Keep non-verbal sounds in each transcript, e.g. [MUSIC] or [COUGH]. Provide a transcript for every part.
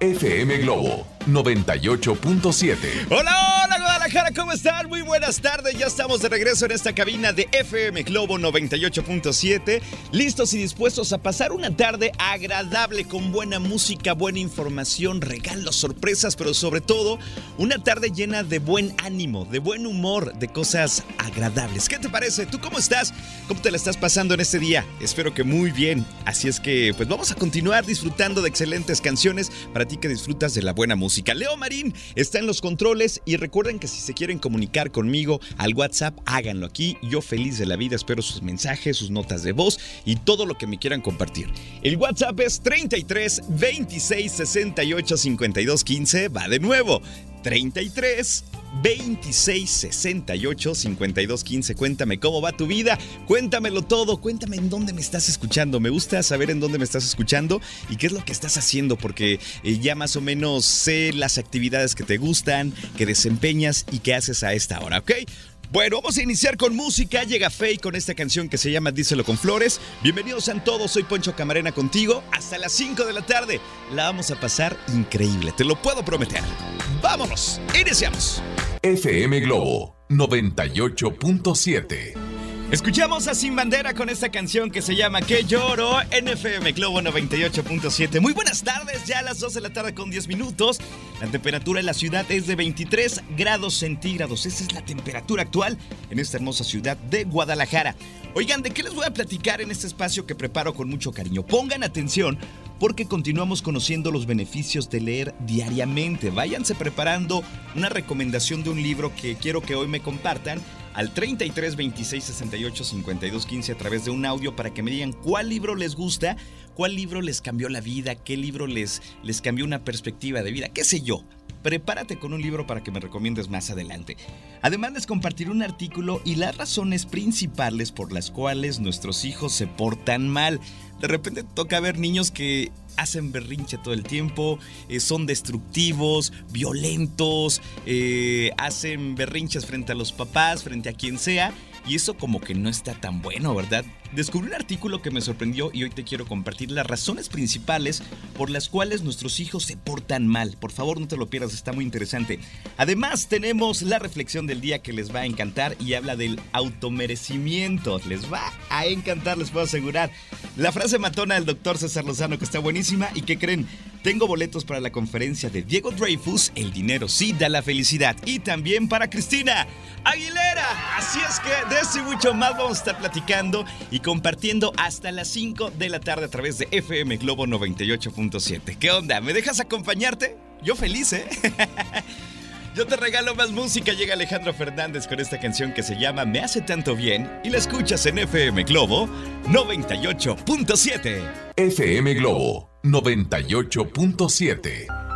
FM Globo 98.7. Hola, Guadalajara, ¿cómo están? Muy buenas tardes, ya estamos de regreso en esta cabina de FM Globo 98.7, listos y dispuestos a pasar una tarde agradable con buena música, buena información, regalos, sorpresas, pero sobre todo una tarde llena de buen ánimo, de buen humor, de cosas agradables. ¿Qué te parece? ¿Tú cómo estás? ¿Cómo te la estás pasando en este día? Espero que muy bien. Así es que pues vamos a continuar disfrutando de excelentes canciones para ti que disfrutas de la buena música. Leo Marín está en los controles y recuerden que si se quieren comunicar conmigo al WhatsApp, háganlo aquí. Yo feliz de la vida espero sus mensajes, sus notas de voz y todo lo que me quieran compartir. El WhatsApp es 33 26 68 52 15. Va de nuevo. 33 26 68 52 15. Cuéntame cómo va tu vida, cuéntamelo todo, cuéntame en dónde me estás escuchando. Me gusta saber en dónde me estás escuchando y qué es lo que estás haciendo, porque eh, ya más o menos sé las actividades que te gustan, que desempeñas y que haces a esta hora, ¿ok? Bueno, vamos a iniciar con música. Llega Faye con esta canción que se llama Díselo con Flores. Bienvenidos a todos, soy Poncho Camarena contigo. Hasta las 5 de la tarde la vamos a pasar increíble, te lo puedo prometer. Vámonos, iniciamos. FM Globo 98.7. Escuchamos a Sin Bandera con esta canción que se llama Que lloro en FM Globo 98.7. Muy buenas tardes, ya a las 12 de la tarde con 10 minutos. La temperatura en la ciudad es de 23 grados centígrados. Esa es la temperatura actual en esta hermosa ciudad de Guadalajara. Oigan, ¿de qué les voy a platicar en este espacio que preparo con mucho cariño? Pongan atención porque continuamos conociendo los beneficios de leer diariamente. Váyanse preparando una recomendación de un libro que quiero que hoy me compartan al 33 26 68 52 15 a través de un audio para que me digan cuál libro les gusta, cuál libro les cambió la vida, qué libro les, les cambió una perspectiva de vida, qué sé yo. Prepárate con un libro para que me recomiendes más adelante. Además les compartiré un artículo y las razones principales por las cuales nuestros hijos se portan mal. De repente toca ver niños que hacen berrinche todo el tiempo, eh, son destructivos, violentos, eh, hacen berrinches frente a los papás, frente a quien sea. Y eso como que no está tan bueno, ¿verdad? Descubrí un artículo que me sorprendió y hoy te quiero compartir las razones principales por las cuales nuestros hijos se portan mal. Por favor, no te lo pierdas, está muy interesante. Además, tenemos la reflexión del día que les va a encantar y habla del automerecimiento. Les va a encantar, les puedo asegurar. La frase matona del doctor César Lozano que está buenísima y que creen, tengo boletos para la conferencia de Diego Dreyfus, El dinero sí da la felicidad. Y también para Cristina Aguilera. Así es que de eso y mucho más vamos a estar platicando compartiendo hasta las 5 de la tarde a través de FM Globo 98.7. ¿Qué onda? ¿Me dejas acompañarte? Yo feliz, ¿eh? [LAUGHS] Yo te regalo más música. Llega Alejandro Fernández con esta canción que se llama Me hace tanto bien y la escuchas en FM Globo 98.7. FM Globo 98.7.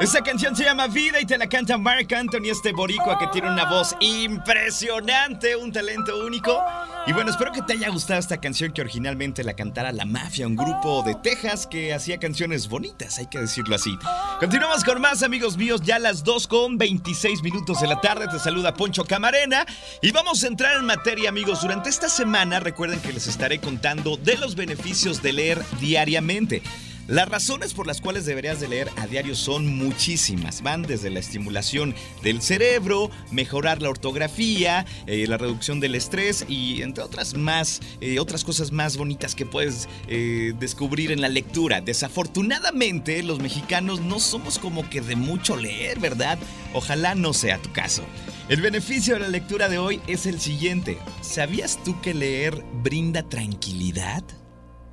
Esta canción se llama Vida y te la canta Mark Anthony, este boricua que tiene una voz impresionante, un talento único. Y bueno, espero que te haya gustado esta canción que originalmente la cantara La Mafia, un grupo de Texas que hacía canciones bonitas, hay que decirlo así. Continuamos con más amigos míos, ya las 2 con 26 minutos de la tarde. Te saluda Poncho Camarena y vamos a entrar en materia amigos. Durante esta semana recuerden que les estaré contando de los beneficios de leer diariamente. Las razones por las cuales deberías de leer a diario son muchísimas. Van desde la estimulación del cerebro, mejorar la ortografía, eh, la reducción del estrés y entre otras más, eh, otras cosas más bonitas que puedes eh, descubrir en la lectura. Desafortunadamente, los mexicanos no somos como que de mucho leer, ¿verdad? Ojalá no sea tu caso. El beneficio de la lectura de hoy es el siguiente. ¿Sabías tú que leer brinda tranquilidad?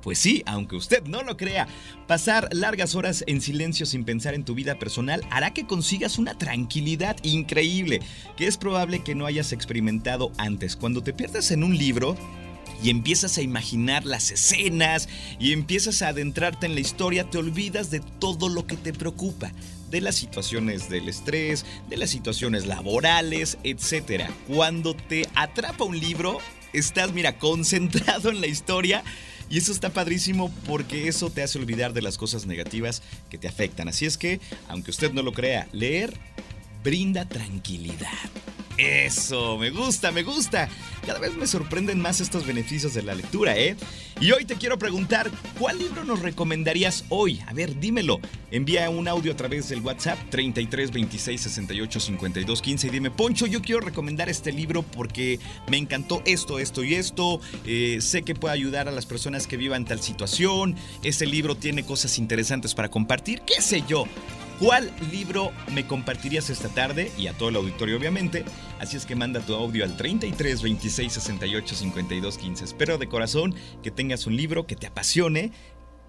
Pues sí, aunque usted no lo crea, pasar largas horas en silencio sin pensar en tu vida personal hará que consigas una tranquilidad increíble que es probable que no hayas experimentado antes. Cuando te pierdes en un libro, y empiezas a imaginar las escenas y empiezas a adentrarte en la historia, te olvidas de todo lo que te preocupa, de las situaciones del estrés, de las situaciones laborales, etc. Cuando te atrapa un libro, estás, mira, concentrado en la historia y eso está padrísimo porque eso te hace olvidar de las cosas negativas que te afectan. Así es que, aunque usted no lo crea, leer brinda tranquilidad. Eso, me gusta, me gusta. Cada vez me sorprenden más estos beneficios de la lectura, ¿eh? Y hoy te quiero preguntar, ¿cuál libro nos recomendarías hoy? A ver, dímelo. Envía un audio a través del WhatsApp 33 26 68 52 15 y dime, Poncho, yo quiero recomendar este libro porque me encantó esto, esto y esto. Eh, sé que puede ayudar a las personas que vivan tal situación. Este libro tiene cosas interesantes para compartir, qué sé yo. ¿Cuál libro me compartirías esta tarde? Y a todo el auditorio, obviamente. Así es que manda tu audio al 33 26 68 52 15. Espero de corazón que tengas un libro que te apasione,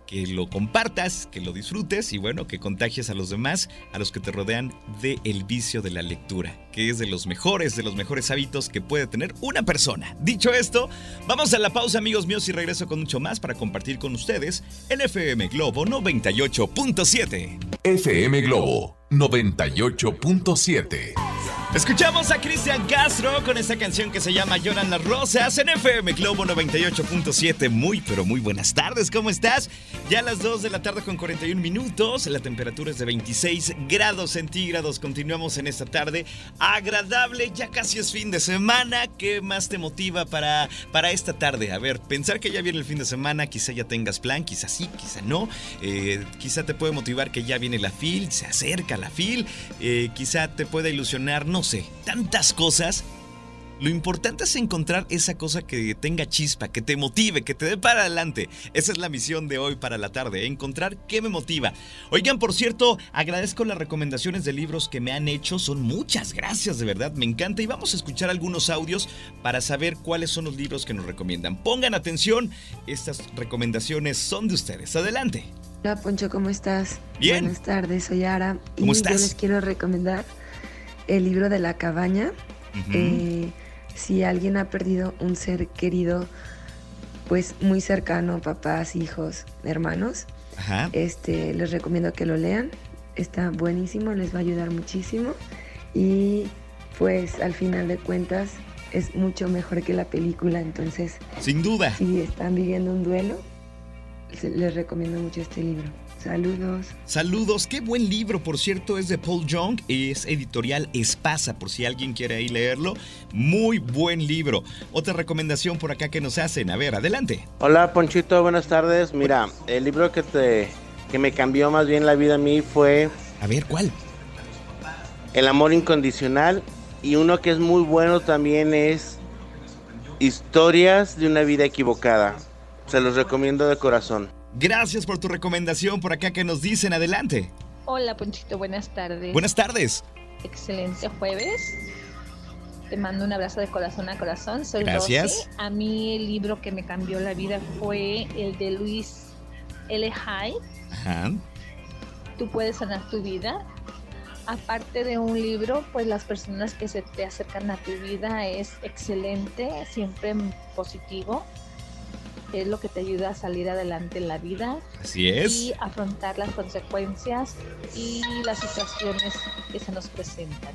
que lo compartas, que lo disfrutes y bueno, que contagies a los demás, a los que te rodean de el vicio de la lectura, que es de los mejores, de los mejores hábitos que puede tener una persona. Dicho esto, vamos a la pausa amigos míos y regreso con mucho más para compartir con ustedes en FM Globo 98.7. FM Globo 98.7. Escuchamos a Cristian Castro con esta canción que se llama Lloran las Rosas en FM Globo 98.7. Muy, pero muy buenas tardes, ¿cómo estás? Ya a las 2 de la tarde con 41 minutos, la temperatura es de 26 grados centígrados. Continuamos en esta tarde agradable, ya casi es fin de semana. ¿Qué más te motiva para, para esta tarde? A ver, pensar que ya viene el fin de semana, quizá ya tengas plan, quizá sí, quizá no. Eh, quizá te puede motivar que ya viene la FIL, se acerca la FIL, eh, quizá te pueda ilusionar, no sé, tantas cosas. Lo importante es encontrar esa cosa que tenga chispa, que te motive, que te dé para adelante. Esa es la misión de hoy para la tarde, encontrar qué me motiva. Oigan, por cierto, agradezco las recomendaciones de libros que me han hecho. Son muchas gracias, de verdad, me encanta. Y vamos a escuchar algunos audios para saber cuáles son los libros que nos recomiendan. Pongan atención, estas recomendaciones son de ustedes. Adelante. Hola Poncho, ¿cómo estás? Bien. Buenas tardes, soy Ara. ¿Cómo y estás? Yo les quiero recomendar el libro de la cabaña. Eh, si alguien ha perdido un ser querido, pues muy cercano, papás, hijos, hermanos, Ajá. este, les recomiendo que lo lean. Está buenísimo, les va a ayudar muchísimo. Y pues al final de cuentas es mucho mejor que la película. Entonces, Sin duda. si están viviendo un duelo, les recomiendo mucho este libro. Saludos. Saludos, qué buen libro, por cierto, es de Paul Young, es editorial Espasa, por si alguien quiere ahí leerlo. Muy buen libro. Otra recomendación por acá que nos hacen. A ver, adelante. Hola Ponchito, buenas tardes. Mira, el libro que te que me cambió más bien la vida a mí fue A ver, ¿cuál? El amor incondicional y uno que es muy bueno también es Historias de una vida equivocada. Se los recomiendo de corazón. Gracias por tu recomendación por acá que nos dicen. Adelante. Hola Ponchito, buenas tardes. Buenas tardes. Excelente jueves. Te mando un abrazo de corazón a corazón. Soy Gracias. A mí el libro que me cambió la vida fue el de Luis L. Hay. Ajá. Tú puedes sanar tu vida. Aparte de un libro, pues las personas que se te acercan a tu vida es excelente, siempre positivo. Es lo que te ayuda a salir adelante en la vida. Así es. y afrontar las consecuencias y las situaciones que se nos presentan.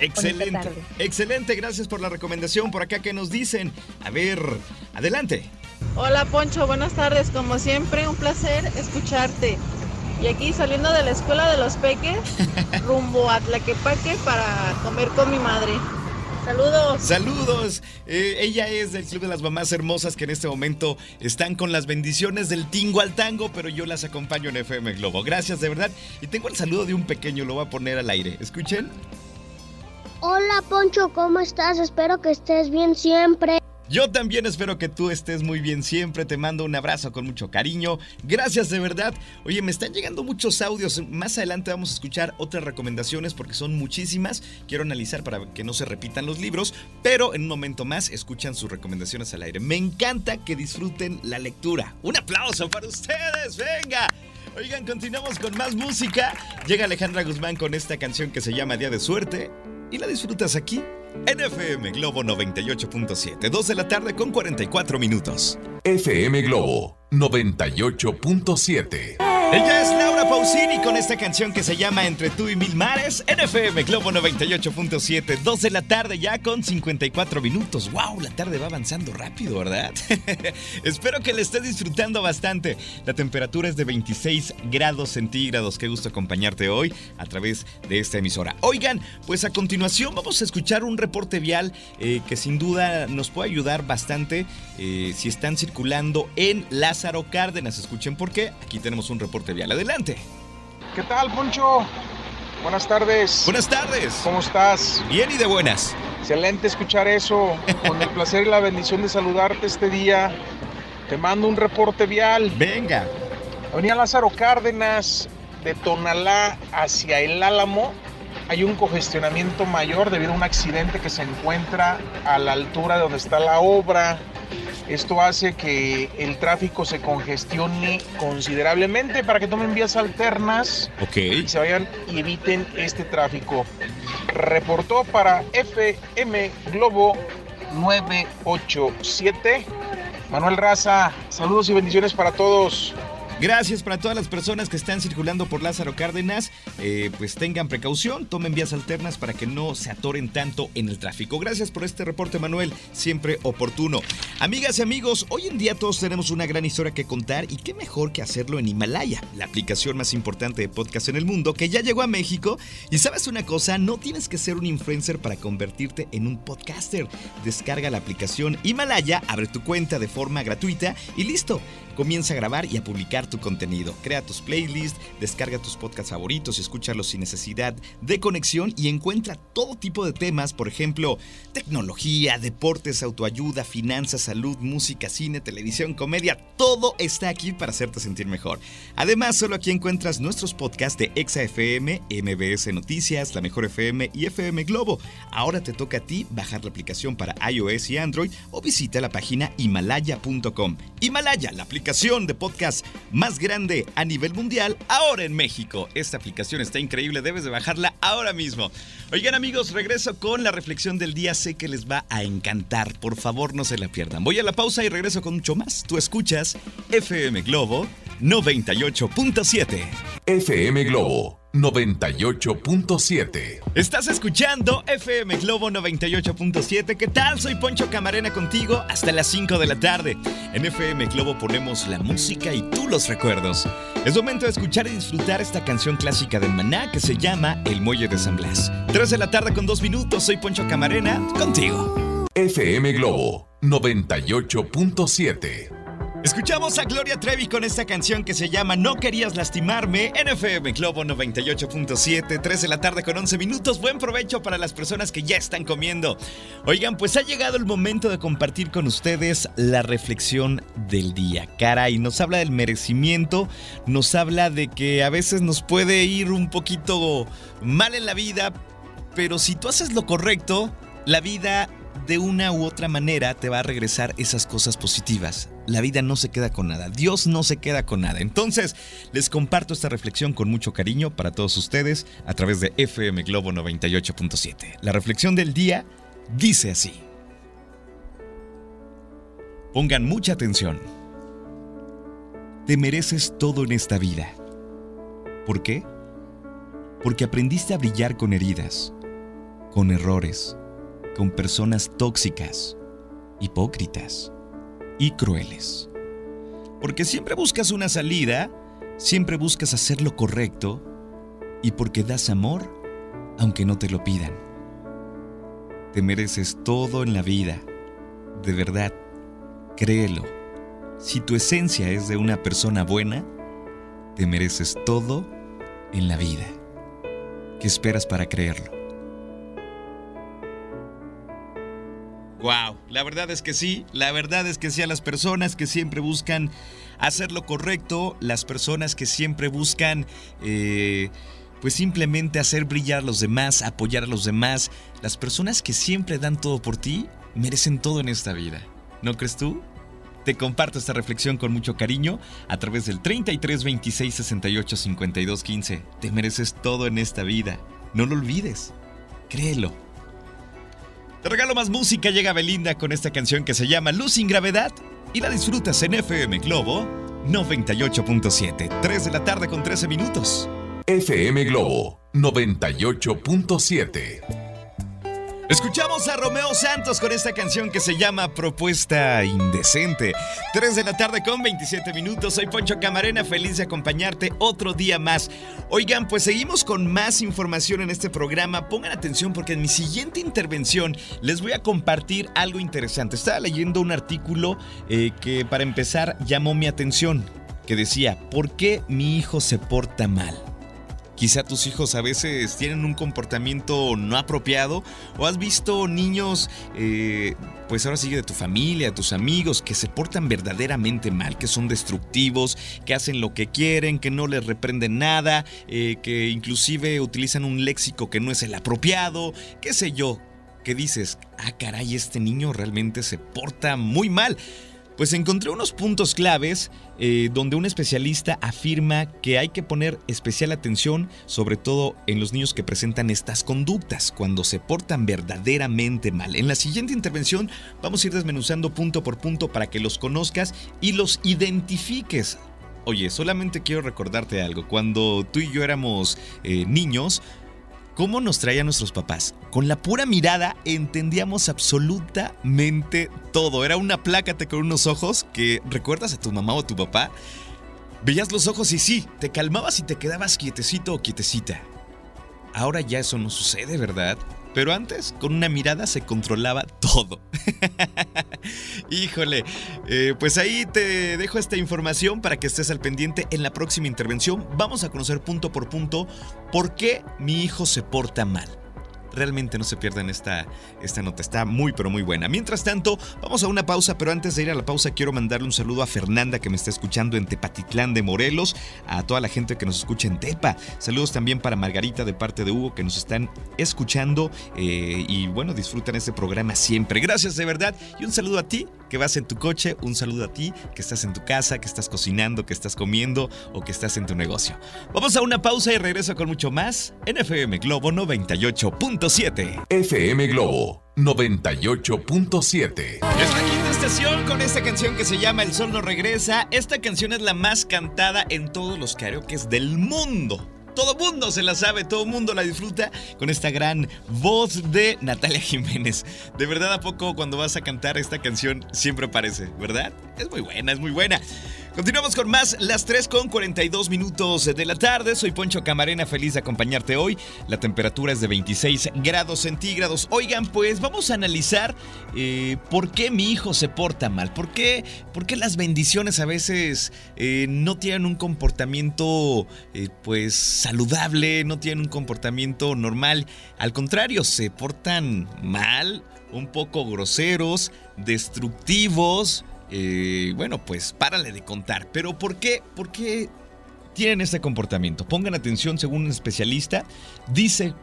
Excelente. Excelente, gracias por la recomendación por acá que nos dicen. A ver, adelante. Hola Poncho, buenas tardes. Como siempre, un placer escucharte. Y aquí saliendo de la escuela de los peques, [LAUGHS] rumbo a Tlaquepaque para comer con mi madre. Saludos. Saludos. Eh, ella es del Club de las Mamás Hermosas que en este momento están con las bendiciones del tingo al tango, pero yo las acompaño en FM Globo. Gracias de verdad. Y tengo el saludo de un pequeño, lo voy a poner al aire. Escuchen. Hola Poncho, ¿cómo estás? Espero que estés bien siempre. Yo también espero que tú estés muy bien siempre. Te mando un abrazo con mucho cariño. Gracias de verdad. Oye, me están llegando muchos audios. Más adelante vamos a escuchar otras recomendaciones porque son muchísimas. Quiero analizar para que no se repitan los libros, pero en un momento más escuchan sus recomendaciones al aire. Me encanta que disfruten la lectura. Un aplauso para ustedes. Venga. Oigan, continuamos con más música. Llega Alejandra Guzmán con esta canción que se llama Día de Suerte y la disfrutas aquí NFM Globo 98.7, 2 de la tarde con 44 minutos. FM Globo 98.7. Ella es Laura Pausini con esta canción que se llama Entre tú y mil mares. NFM Globo 98.7, 2 de la tarde ya con 54 minutos. ¡Wow! La tarde va avanzando rápido, ¿verdad? [LAUGHS] Espero que le estés disfrutando bastante. La temperatura es de 26 grados centígrados. Qué gusto acompañarte hoy a través de esta emisora. Oigan, pues a continuación vamos a escuchar un reporte vial eh, que sin duda nos puede ayudar bastante eh, si están circulando en Lázaro Cárdenas. Escuchen por qué. Aquí tenemos un reporte vial. Adelante. ¿Qué tal, Poncho? Buenas tardes. Buenas tardes. ¿Cómo estás? Bien y de buenas. Excelente escuchar eso. Con el placer y la bendición de saludarte este día. Te mando un reporte vial. Venga. Avenida Lázaro Cárdenas, de Tonalá hacia el Álamo, hay un congestionamiento mayor debido a un accidente que se encuentra a la altura de donde está la obra. Esto hace que el tráfico se congestione considerablemente para que tomen vías alternas y se vayan y eviten este tráfico. Reportó para FM Globo 987 Manuel Raza. Saludos y bendiciones para todos. Gracias para todas las personas que están circulando por Lázaro Cárdenas. Eh, pues tengan precaución, tomen vías alternas para que no se atoren tanto en el tráfico. Gracias por este reporte, Manuel, siempre oportuno. Amigas y amigos, hoy en día todos tenemos una gran historia que contar y qué mejor que hacerlo en Himalaya, la aplicación más importante de podcast en el mundo, que ya llegó a México. Y sabes una cosa, no tienes que ser un influencer para convertirte en un podcaster. Descarga la aplicación Himalaya, abre tu cuenta de forma gratuita y listo. Comienza a grabar y a publicar tu contenido. Crea tus playlists, descarga tus podcasts favoritos escúchalos sin necesidad de conexión y encuentra todo tipo de temas, por ejemplo, tecnología, deportes, autoayuda, finanzas, salud, música, cine, televisión, comedia. Todo está aquí para hacerte sentir mejor. Además, solo aquí encuentras nuestros podcasts de Exa FM, MBS Noticias, La Mejor FM y FM Globo. Ahora te toca a ti bajar la aplicación para iOS y Android o visita la página himalaya.com. Himalaya, la de podcast más grande a nivel mundial, ahora en México. Esta aplicación está increíble, debes de bajarla ahora mismo. Oigan amigos, regreso con la reflexión del día, sé que les va a encantar, por favor no se la pierdan. Voy a la pausa y regreso con mucho más. Tú escuchas FM Globo 98.7. FM Globo 98.7. Estás escuchando FM Globo 98.7. ¿Qué tal? Soy Poncho Camarena contigo hasta las 5 de la tarde. En FM Globo ponemos la música y tú los recuerdos. Es momento de escuchar y disfrutar esta canción clásica de Maná que se llama El Muelle de San Blas. 3 de la tarde con 2 minutos. Soy Poncho Camarena contigo. FM Globo 98.7. Escuchamos a Gloria Trevi con esta canción que se llama No querías lastimarme en FM Globo 98.7, 3 de la tarde con 11 minutos. Buen provecho para las personas que ya están comiendo. Oigan, pues ha llegado el momento de compartir con ustedes la reflexión del día. Caray, nos habla del merecimiento, nos habla de que a veces nos puede ir un poquito mal en la vida, pero si tú haces lo correcto, la vida de una u otra manera te va a regresar esas cosas positivas. La vida no se queda con nada, Dios no se queda con nada. Entonces, les comparto esta reflexión con mucho cariño para todos ustedes a través de FM Globo 98.7. La reflexión del día dice así. Pongan mucha atención. Te mereces todo en esta vida. ¿Por qué? Porque aprendiste a brillar con heridas, con errores, con personas tóxicas, hipócritas y crueles. Porque siempre buscas una salida, siempre buscas hacer lo correcto y porque das amor aunque no te lo pidan. Te mereces todo en la vida. De verdad, créelo. Si tu esencia es de una persona buena, te mereces todo en la vida. ¿Qué esperas para creerlo? Wow, la verdad es que sí, la verdad es que sí a las personas que siempre buscan hacer lo correcto, las personas que siempre buscan eh, pues simplemente hacer brillar a los demás, apoyar a los demás, las personas que siempre dan todo por ti, merecen todo en esta vida. ¿No crees tú? Te comparto esta reflexión con mucho cariño a través del 33 26 68 52 15. Te mereces todo en esta vida. No lo olvides. Créelo. Te regalo más música, llega Belinda con esta canción que se llama Luz sin gravedad y la disfrutas en FM Globo 98.7, 3 de la tarde con 13 minutos. FM Globo 98.7. Escuchamos a Romeo Santos con esta canción que se llama Propuesta Indecente. 3 de la tarde con 27 minutos. Soy Poncho Camarena, feliz de acompañarte otro día más. Oigan, pues seguimos con más información en este programa. Pongan atención porque en mi siguiente intervención les voy a compartir algo interesante. Estaba leyendo un artículo eh, que para empezar llamó mi atención, que decía, ¿por qué mi hijo se porta mal? Quizá tus hijos a veces tienen un comportamiento no apropiado o has visto niños, eh, pues ahora sigue de tu familia, tus amigos, que se portan verdaderamente mal, que son destructivos, que hacen lo que quieren, que no les reprenden nada, eh, que inclusive utilizan un léxico que no es el apropiado, qué sé yo, que dices, ah caray, este niño realmente se porta muy mal. Pues encontré unos puntos claves eh, donde un especialista afirma que hay que poner especial atención sobre todo en los niños que presentan estas conductas cuando se portan verdaderamente mal. En la siguiente intervención vamos a ir desmenuzando punto por punto para que los conozcas y los identifiques. Oye, solamente quiero recordarte algo. Cuando tú y yo éramos eh, niños, cómo nos traían nuestros papás. Con la pura mirada entendíamos absolutamente todo. Era una plácate con unos ojos que recuerdas a tu mamá o tu papá. Veías los ojos y sí, te calmabas y te quedabas quietecito o quietecita. Ahora ya eso no sucede, ¿verdad? Pero antes, con una mirada se controlaba todo. [LAUGHS] Híjole, eh, pues ahí te dejo esta información para que estés al pendiente en la próxima intervención. Vamos a conocer punto por punto por qué mi hijo se porta mal realmente no se pierdan esta, esta nota. Está muy, pero muy buena. Mientras tanto, vamos a una pausa, pero antes de ir a la pausa, quiero mandarle un saludo a Fernanda que me está escuchando en Tepatitlán de Morelos, a toda la gente que nos escucha en Tepa. Saludos también para Margarita de parte de Hugo que nos están escuchando eh, y bueno, disfrutan este programa siempre. Gracias de verdad y un saludo a ti que vas en tu coche, un saludo a ti que estás en tu casa, que estás cocinando, que estás comiendo o que estás en tu negocio. Vamos a una pausa y regreso con mucho más en FM Globo 98.7. FM Globo 98.7. Es la quinta estación con esta canción que se llama El Sol no regresa. Esta canción es la más cantada en todos los karaokes del mundo todo mundo se la sabe, todo mundo la disfruta con esta gran voz de Natalia Jiménez. De verdad, ¿a poco cuando vas a cantar esta canción siempre aparece, verdad? Es muy buena, es muy buena. Continuamos con más, las 3 con 42 minutos de la tarde. Soy Poncho Camarena, feliz de acompañarte hoy. La temperatura es de 26 grados centígrados. Oigan, pues vamos a analizar eh, por qué mi hijo se porta mal. ¿Por qué, por qué las bendiciones a veces eh, no tienen un comportamiento eh, pues saludable, no tienen un comportamiento normal. Al contrario, se portan mal, un poco groseros, destructivos eh, bueno, pues párale de contar. Pero ¿por qué? ¿Por qué tienen este comportamiento? Pongan atención, según un especialista, dice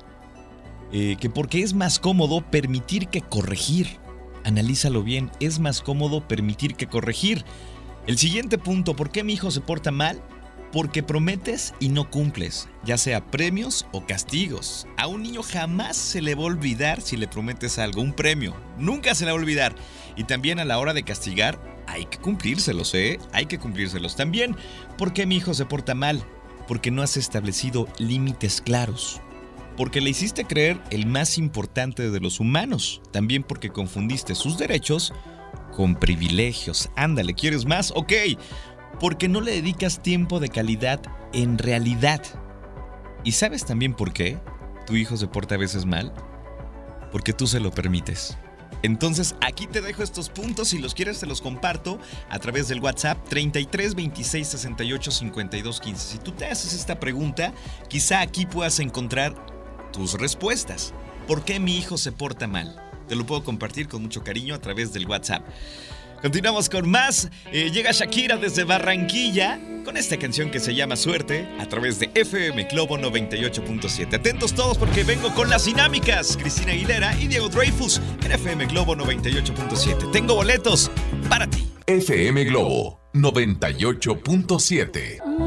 eh, que porque es más cómodo permitir que corregir. Analízalo bien, es más cómodo permitir que corregir. El siguiente punto, ¿por qué mi hijo se porta mal? Porque prometes y no cumples, ya sea premios o castigos. A un niño jamás se le va a olvidar si le prometes algo, un premio. Nunca se le va a olvidar. Y también a la hora de castigar, hay que cumplírselos, ¿eh? Hay que cumplírselos. También, ¿por qué mi hijo se porta mal? Porque no has establecido límites claros. Porque le hiciste creer el más importante de los humanos. También porque confundiste sus derechos con privilegios. Ándale, ¿quieres más? Ok. Porque no le dedicas tiempo de calidad en realidad. ¿Y sabes también por qué tu hijo se porta a veces mal? porque tú se lo permites. Entonces aquí te dejo estos puntos, si los quieres te los comparto a través del WhatsApp 33 26 68 52 15. Si tú te haces esta pregunta, quizá aquí puedas encontrar tus respuestas. ¿Por qué mi hijo se porta mal? Te lo puedo compartir con mucho cariño a través del WhatsApp. Continuamos con más. Eh, llega Shakira desde Barranquilla con esta canción que se llama Suerte a través de FM Globo 98.7. Atentos todos porque vengo con las dinámicas. Cristina Aguilera y Diego Dreyfus en FM Globo 98.7. Tengo boletos para ti. FM Globo 98.7.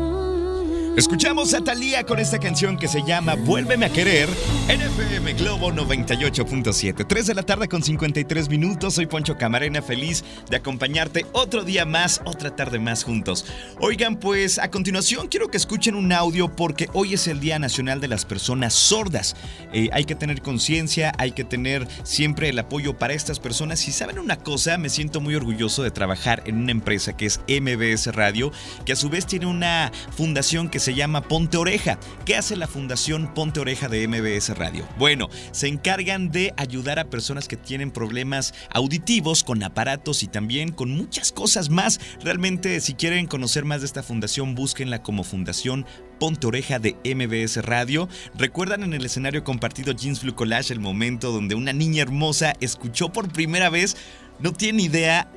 Escuchamos a Talía con esta canción que se llama Vuélveme a querer en FM Globo 98.7. 3 de la tarde con 53 minutos. Soy Poncho Camarena, feliz de acompañarte otro día más, otra tarde más juntos. Oigan, pues a continuación quiero que escuchen un audio porque hoy es el Día Nacional de las Personas Sordas. Eh, hay que tener conciencia, hay que tener siempre el apoyo para estas personas. Y saben una cosa, me siento muy orgulloso de trabajar en una empresa que es MBS Radio, que a su vez tiene una fundación que se se llama Ponte Oreja. ¿Qué hace la Fundación Ponte Oreja de MBS Radio? Bueno, se encargan de ayudar a personas que tienen problemas auditivos con aparatos y también con muchas cosas más. Realmente, si quieren conocer más de esta fundación, búsquenla como Fundación Ponte Oreja de MBS Radio. ¿Recuerdan en el escenario compartido Jeans Blue Collage el momento donde una niña hermosa escuchó por primera vez? No tiene idea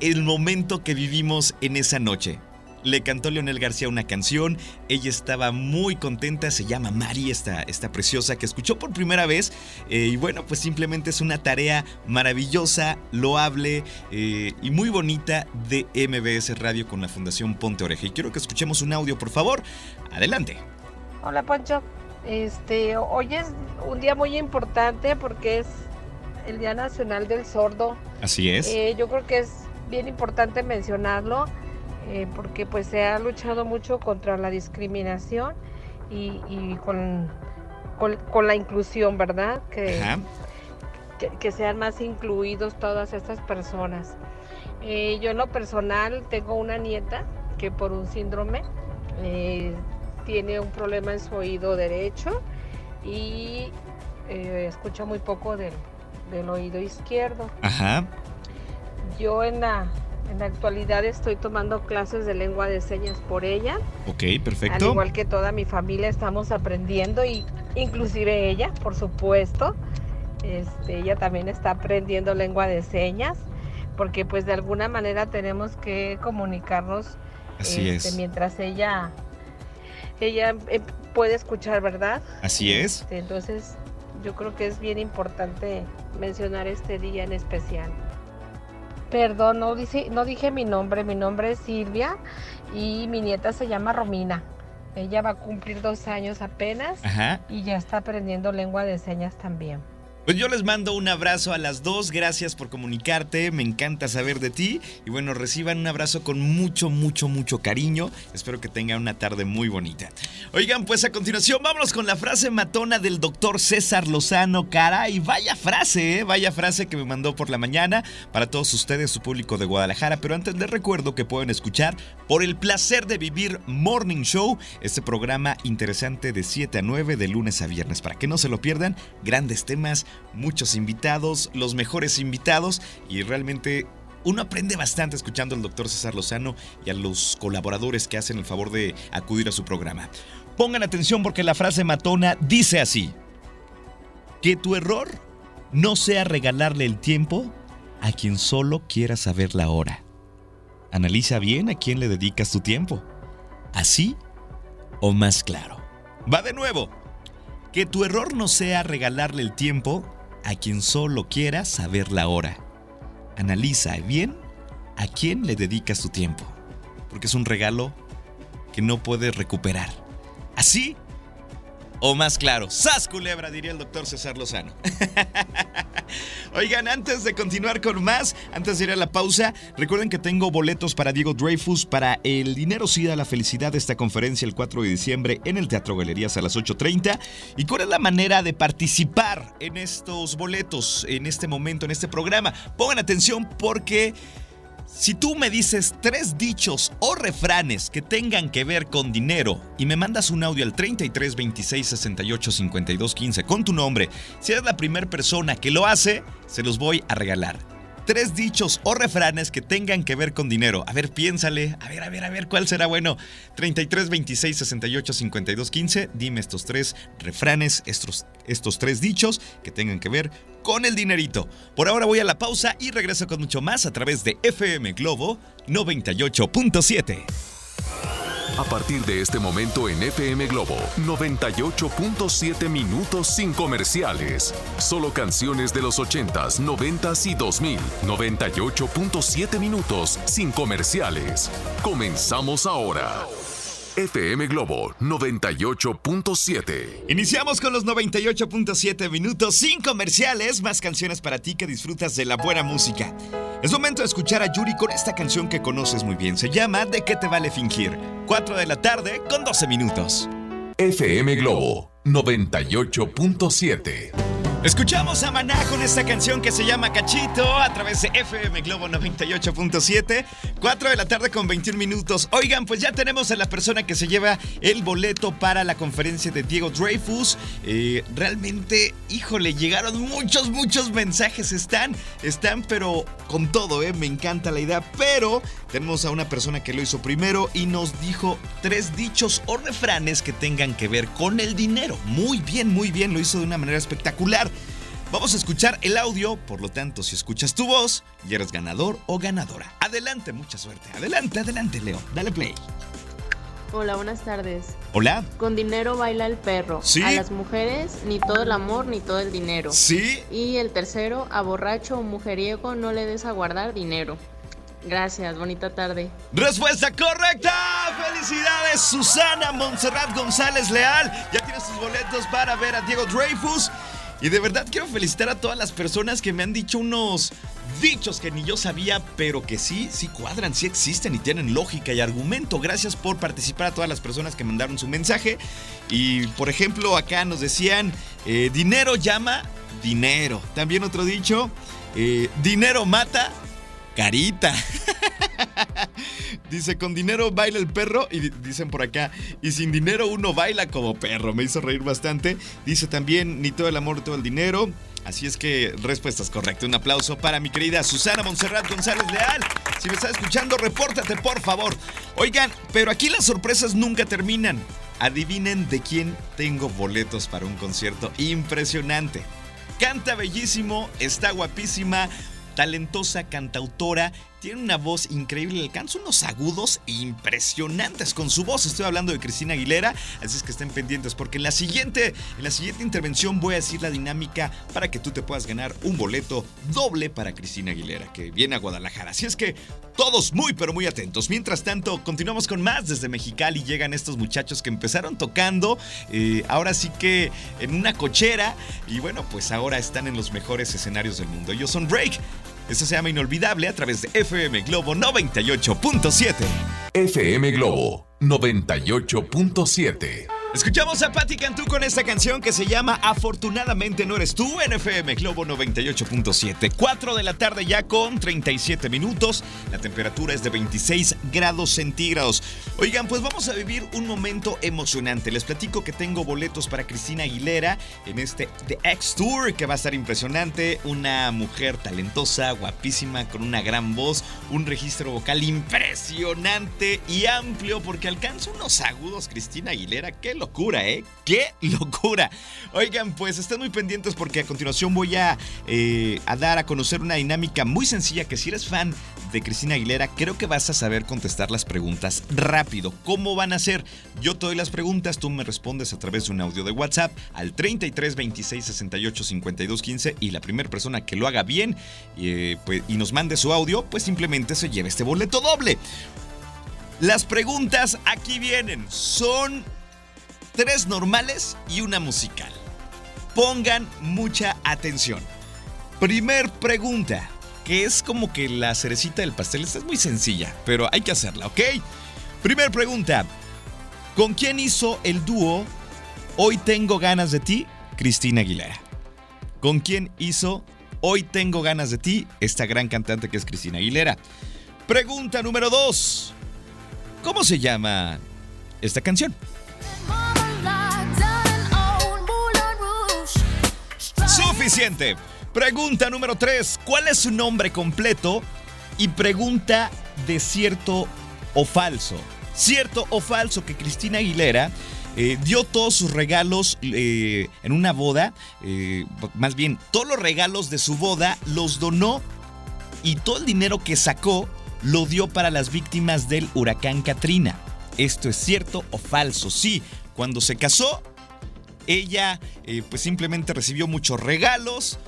el momento que vivimos en esa noche le cantó Leonel García una canción, ella estaba muy contenta, se llama Mari, esta, esta preciosa que escuchó por primera vez eh, y bueno, pues simplemente es una tarea maravillosa, loable eh, y muy bonita de MBS Radio con la Fundación Ponte Oreja. Y quiero que escuchemos un audio, por favor. Adelante. Hola Poncho, este, hoy es un día muy importante porque es el Día Nacional del Sordo. Así es. Eh, yo creo que es bien importante mencionarlo eh, porque pues se ha luchado mucho contra la discriminación y, con, con, la inclusión, ¿verdad? Que, que, sean más incluidos todas estas personas. Eh, yo en lo personal tengo una nieta que por un síndrome eh, tiene un problema en su oído derecho y escucha muy poco del, del oído izquierdo. Ajá. Yo en la en la actualidad estoy tomando clases de lengua de señas por ella. Ok, perfecto. Al igual que toda mi familia estamos aprendiendo y inclusive ella, por supuesto. Este, ella también está aprendiendo lengua de señas porque pues de alguna manera tenemos que comunicarnos Así este, es. mientras ella ella eh, puede escuchar, ¿verdad? Así es. Este, entonces yo creo que es bien importante mencionar este día en especial. Perdón, no, dice, no dije mi nombre. Mi nombre es Silvia y mi nieta se llama Romina. Ella va a cumplir dos años apenas y ya está aprendiendo lengua de señas también. Pues yo les mando un abrazo a las dos, gracias por comunicarte, me encanta saber de ti y bueno, reciban un abrazo con mucho, mucho, mucho cariño, espero que tengan una tarde muy bonita. Oigan, pues a continuación vámonos con la frase matona del doctor César Lozano, caray, vaya frase, ¿eh? vaya frase que me mandó por la mañana para todos ustedes, su público de Guadalajara, pero antes les recuerdo que pueden escuchar por el placer de vivir Morning Show, este programa interesante de 7 a 9 de lunes a viernes, para que no se lo pierdan, grandes temas muchos invitados, los mejores invitados y realmente uno aprende bastante escuchando al doctor César Lozano y a los colaboradores que hacen el favor de acudir a su programa. Pongan atención porque la frase matona dice así. Que tu error no sea regalarle el tiempo a quien solo quiera saber la hora. Analiza bien a quién le dedicas tu tiempo. Así o más claro. Va de nuevo. Que tu error no sea regalarle el tiempo a quien solo quiera saber la hora. Analiza bien a quién le dedicas tu tiempo, porque es un regalo que no puedes recuperar. Así o más claro. ¡Sas culebra! diría el doctor César Lozano. [LAUGHS] Oigan, antes de continuar con más, antes de ir a la pausa, recuerden que tengo boletos para Diego Dreyfus para El Dinero Sí da la Felicidad de esta conferencia el 4 de diciembre en el Teatro Galerías a las 8.30. ¿Y cuál es la manera de participar en estos boletos, en este momento, en este programa? Pongan atención porque Si tú me dices tres dichos o refranes que tengan que ver con dinero y me mandas un audio al 33 26 68 52 15 con tu nombre, si eres la primera persona que lo hace, se los voy a regalar tres dichos o refranes que tengan que ver con dinero. A ver, piénsale. A ver, a ver, a ver, ¿cuál será bueno? 33, 26, 68, 52, 15. Dime estos tres refranes, estos, estos tres dichos que tengan que ver con el dinerito. Por ahora voy a la pausa y regreso con mucho más a través de FM Globo 98.7. A partir de este momento en FM Globo, 98.7 minutos sin comerciales. Solo canciones de los 80s, 90s y 2000. 98.7 minutos sin comerciales. Comenzamos ahora. FM Globo 98.7. Iniciamos con los 98.7 minutos sin comerciales, más canciones para ti que disfrutas de la buena música. Es momento de escuchar a Yuri con esta canción que conoces muy bien. Se llama ¿De qué te vale fingir? 4 de la tarde con 12 minutos. FM Globo 98.7. Escuchamos a Maná con esta canción que se llama Cachito a través de FM Globo 98.7, 4 de la tarde con 21 minutos. Oigan, pues ya tenemos a la persona que se lleva el boleto para la conferencia de Diego Dreyfus. Eh, realmente, híjole, llegaron muchos, muchos mensajes. Están, están, pero con todo, ¿eh? Me encanta la idea. Pero tenemos a una persona que lo hizo primero y nos dijo tres dichos o refranes que tengan que ver con el dinero. Muy bien, muy bien, lo hizo de una manera espectacular. Vamos a escuchar el audio, por lo tanto, si escuchas tu voz, ya eres ganador o ganadora. Adelante, mucha suerte. Adelante, adelante, Leo. Dale play. Hola, buenas tardes. Hola. Con dinero baila el perro. Sí. A las mujeres ni todo el amor ni todo el dinero. Sí. Y el tercero, a borracho o mujeriego no le des a guardar dinero. Gracias, bonita tarde. Respuesta correcta. Felicidades, Susana Montserrat González Leal. Ya tienes tus boletos para ver a Diego Dreyfus. Y de verdad quiero felicitar a todas las personas que me han dicho unos dichos que ni yo sabía, pero que sí, sí cuadran, sí existen y tienen lógica y argumento. Gracias por participar a todas las personas que mandaron su mensaje. Y por ejemplo, acá nos decían, eh, dinero llama dinero. También otro dicho, eh, dinero mata carita. [LAUGHS] Dice, con dinero baila el perro. Y dicen por acá, y sin dinero uno baila como perro. Me hizo reír bastante. Dice también, ni todo el amor, todo el dinero. Así es que respuesta es correcta. Un aplauso para mi querida Susana Montserrat González Leal. Si me estás escuchando, repórtate por favor. Oigan, pero aquí las sorpresas nunca terminan. Adivinen de quién tengo boletos para un concierto impresionante. Canta bellísimo, está guapísima, talentosa cantautora tiene una voz increíble, alcanza unos agudos impresionantes con su voz. Estoy hablando de Cristina Aguilera, así es que estén pendientes porque en la siguiente, en la siguiente intervención voy a decir la dinámica para que tú te puedas ganar un boleto doble para Cristina Aguilera que viene a Guadalajara. Así es que todos muy pero muy atentos. Mientras tanto, continuamos con más desde Mexicali. Llegan estos muchachos que empezaron tocando, eh, ahora sí que en una cochera y bueno, pues ahora están en los mejores escenarios del mundo. Ellos son Break. Eso se llama Inolvidable a través de FM Globo 98.7. FM Globo 98.7. Escuchamos a Patti Cantú con esta canción que se llama Afortunadamente no eres tú en FM Globo 98.7. 4 de la tarde ya con 37 minutos. La temperatura es de 26 grados centígrados. Oigan, pues vamos a vivir un momento emocionante. Les platico que tengo boletos para Cristina Aguilera en este The X Tour que va a estar impresionante. Una mujer talentosa, guapísima, con una gran voz, un registro vocal impresionante y amplio porque alcanza unos agudos Cristina Aguilera. ¡Qué locura, ¿eh? ¡Qué locura! Oigan, pues estén muy pendientes porque a continuación voy a, eh, a dar a conocer una dinámica muy sencilla que si eres fan de Cristina Aguilera, creo que vas a saber contestar las preguntas rápido. ¿Cómo van a ser? Yo te doy las preguntas, tú me respondes a través de un audio de WhatsApp al 33 26 68 52 15 y la primera persona que lo haga bien eh, pues, y nos mande su audio, pues simplemente se lleva este boleto doble. Las preguntas aquí vienen. Son tres normales y una musical. Pongan mucha atención. Primer pregunta, que es como que la cerecita del pastel. Esta es muy sencilla, pero hay que hacerla, ¿ok? Primer pregunta, ¿con quién hizo el dúo Hoy tengo ganas de ti? Cristina Aguilera. ¿Con quién hizo Hoy tengo ganas de ti? Esta gran cantante que es Cristina Aguilera. Pregunta número 2. ¿Cómo se llama esta canción? Suficiente. Pregunta número 3. ¿Cuál es su nombre completo? Y pregunta de cierto o falso. Cierto o falso que Cristina Aguilera eh, dio todos sus regalos eh, en una boda. eh, más bien, todos los regalos de su boda los donó y todo el dinero que sacó lo dio para las víctimas del huracán Katrina. ¿Esto es cierto o falso? Sí, cuando se casó, ella eh, pues simplemente recibió muchos regalos,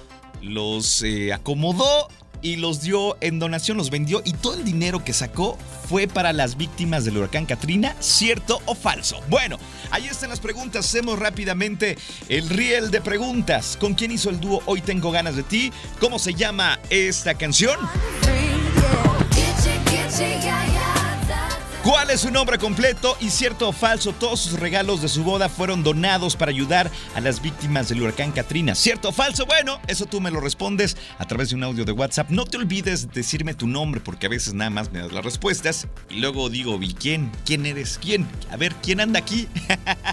los eh, acomodó y los dio en donación, los vendió y todo el dinero que sacó fue para las víctimas del huracán Katrina, ¿cierto o falso? Bueno, ahí están las preguntas, hacemos rápidamente el riel de preguntas. ¿Con quién hizo el dúo Hoy Tengo Ganas de Ti? ¿Cómo se llama esta canción? ¿Cuál es su nombre completo? Y cierto o falso, todos sus regalos de su boda fueron donados para ayudar a las víctimas del huracán Katrina. ¿Cierto o falso? Bueno, eso tú me lo respondes a través de un audio de WhatsApp. No te olvides decirme tu nombre porque a veces nada más me das las respuestas y luego digo, ¿y quién? ¿Quién eres? ¿Quién? A ver, ¿quién anda aquí?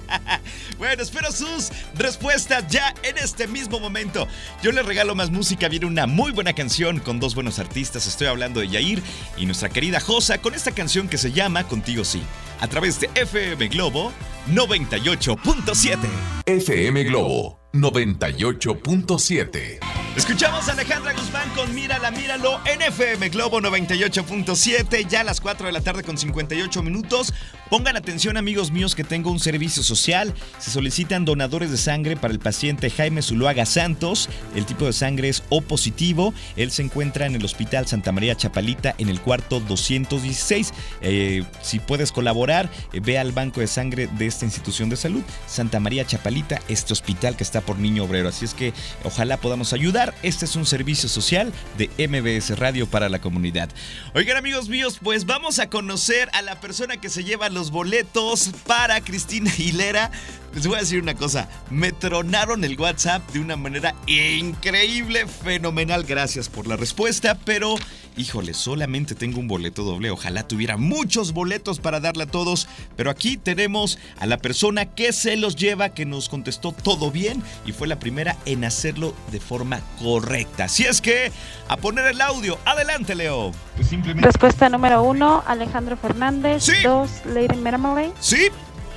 [LAUGHS] bueno, espero sus respuestas ya en este mismo momento. Yo les regalo más música. Viene una muy buena canción con dos buenos artistas. Estoy hablando de Yair y nuestra querida Josa con esta canción que se llama Contigo Sí. A través de FM Globo 98.7. FM Globo 98.7. Escuchamos a Alejandra Guzmán con Mírala, míralo en FM Globo 98.7, ya a las 4 de la tarde con 58 minutos. Pongan atención amigos míos que tengo un servicio social. Se solicitan donadores de sangre para el paciente Jaime Zuluaga Santos. El tipo de sangre es O positivo. Él se encuentra en el Hospital Santa María Chapalita en el cuarto 216. Eh, si puedes colaborar, eh, ve al banco de sangre de esta institución de salud, Santa María Chapalita, este hospital que está por Niño Obrero. Así es que ojalá podamos ayudar. Este es un servicio social de MBS Radio para la comunidad. Oigan amigos míos, pues vamos a conocer a la persona que se lleva los boletos para Cristina Aguilera. Les voy a decir una cosa, me tronaron el WhatsApp de una manera increíble, fenomenal. Gracias por la respuesta, pero híjole, solamente tengo un boleto doble. Ojalá tuviera muchos boletos para darle a todos, pero aquí tenemos a la persona que se los lleva, que nos contestó todo bien y fue la primera en hacerlo de forma correcta. Así es que, a poner el audio. Adelante, Leo. Pues simplemente... Respuesta número uno, Alejandro Fernández. Dos, Lady Marmalade. Sí.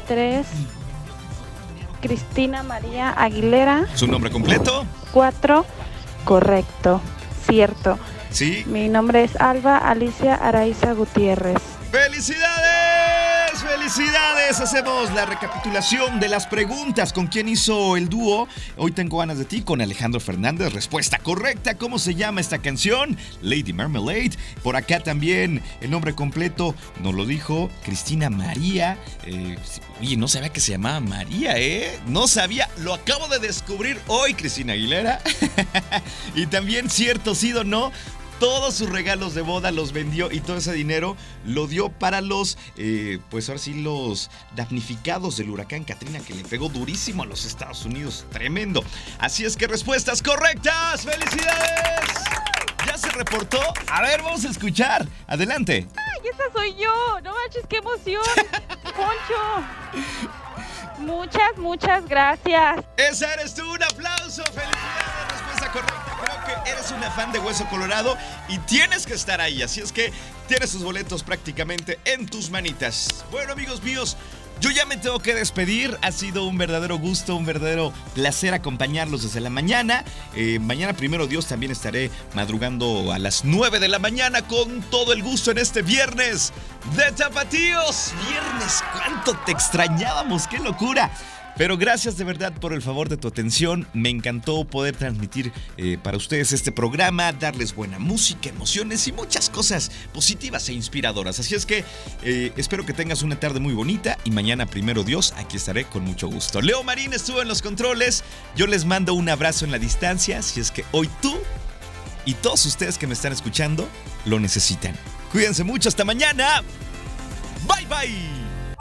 Tres, Cristina María Aguilera. ¿Su nombre completo? Cuatro, correcto, cierto. Sí. Mi nombre es Alba Alicia Araiza Gutiérrez. ¡Felicidades! ¡Felicidades! Hacemos la recapitulación de las preguntas. ¿Con quién hizo el dúo? Hoy tengo ganas de ti con Alejandro Fernández. Respuesta correcta. ¿Cómo se llama esta canción? Lady Marmalade. Por acá también el nombre completo nos lo dijo Cristina María. Eh, oye, no sabía que se llamaba María, ¿eh? No sabía. Lo acabo de descubrir hoy, Cristina Aguilera. [LAUGHS] y también, cierto, sí o no, todos sus regalos de boda los vendió y todo ese dinero lo dio para los, eh, pues ahora sí, los damnificados del huracán Katrina que le pegó durísimo a los Estados Unidos. Tremendo. Así es que respuestas correctas. ¡Felicidades! ¿Ya se reportó? A ver, vamos a escuchar. Adelante. ¡Ay, esa soy yo! ¡No manches, qué emoción! [LAUGHS] ¡Poncho! Muchas, muchas gracias. Esa eres tú. Un aplauso. ¡Felicidades! Fan de Hueso Colorado y tienes que estar ahí. Así es que tienes tus boletos prácticamente en tus manitas. Bueno, amigos míos. Yo ya me tengo que despedir. Ha sido un verdadero gusto, un verdadero placer acompañarlos desde la mañana. Eh, mañana, primero Dios, también estaré madrugando a las 9 de la mañana con todo el gusto en este viernes de Tapatíos. Viernes, cuánto te extrañábamos, qué locura. Pero gracias de verdad por el favor de tu atención. Me encantó poder transmitir eh, para ustedes este programa, darles buena música, emociones y muchas cosas positivas e inspiradoras. Así es que eh, espero que tengas una tarde muy bonita y mañana, primero Dios, aquí estaré con mucho gusto. Leo Marín estuvo en los controles. Yo les mando un abrazo en la distancia. Si es que hoy tú y todos ustedes que me están escuchando lo necesitan. Cuídense mucho. Hasta mañana. Bye bye.